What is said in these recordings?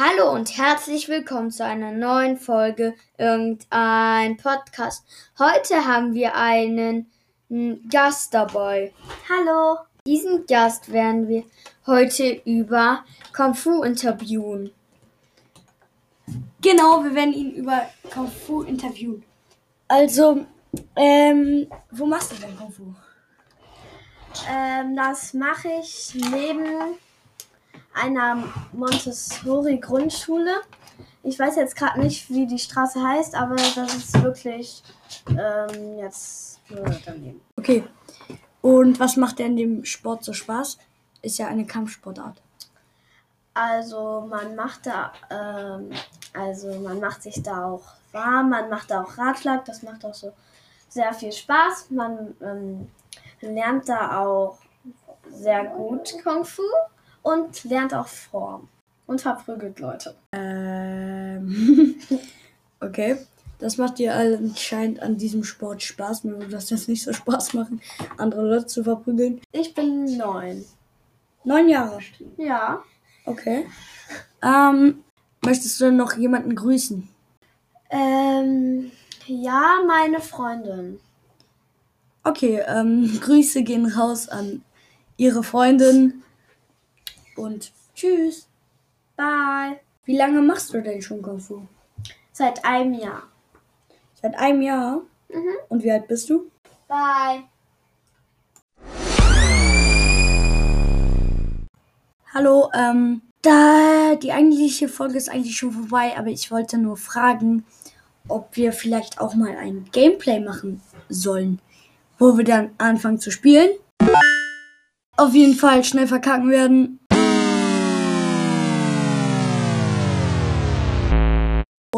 Hallo und herzlich willkommen zu einer neuen Folge Irgendein Podcast. Heute haben wir einen mm, Gast dabei. Hallo. Diesen Gast werden wir heute über Kung Fu interviewen. Genau, wir werden ihn über Kung Fu interviewen. Also, ähm, wo machst du denn Kung Fu? Ähm, das mache ich neben einer Montessori-Grundschule. Ich weiß jetzt gerade nicht, wie die Straße heißt, aber das ist wirklich ähm, jetzt nur daneben. Okay. Und was macht dir in dem Sport so Spaß? Ist ja eine Kampfsportart. Also man macht da, ähm, also man macht sich da auch warm, man macht da auch Radschlag, das macht auch so sehr viel Spaß. Man ähm, lernt da auch sehr gut Kung Fu und lernt auch Form und verprügelt Leute. Ähm, okay. Das macht dir anscheinend an diesem Sport Spaß. Mir würde das jetzt nicht so Spaß machen, andere Leute zu verprügeln. Ich bin neun. Neun Jahre. Ja. Okay. Ähm, möchtest du noch jemanden grüßen? Ähm, ja, meine Freundin. Okay, ähm, Grüße gehen raus an ihre Freundin. Und tschüss. Bye. Wie lange machst du denn schon Kung Fu? Seit einem Jahr. Seit einem Jahr? Mhm. Und wie alt bist du? Bye. Hallo, ähm, da die eigentliche Folge ist eigentlich schon vorbei, aber ich wollte nur fragen, ob wir vielleicht auch mal ein Gameplay machen sollen, wo wir dann anfangen zu spielen. Auf jeden Fall schnell verkacken werden.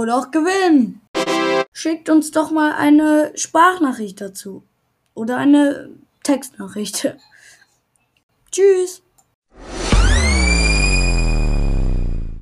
Oder auch gewinnen. Schickt uns doch mal eine Sprachnachricht dazu. Oder eine Textnachricht. Tschüss.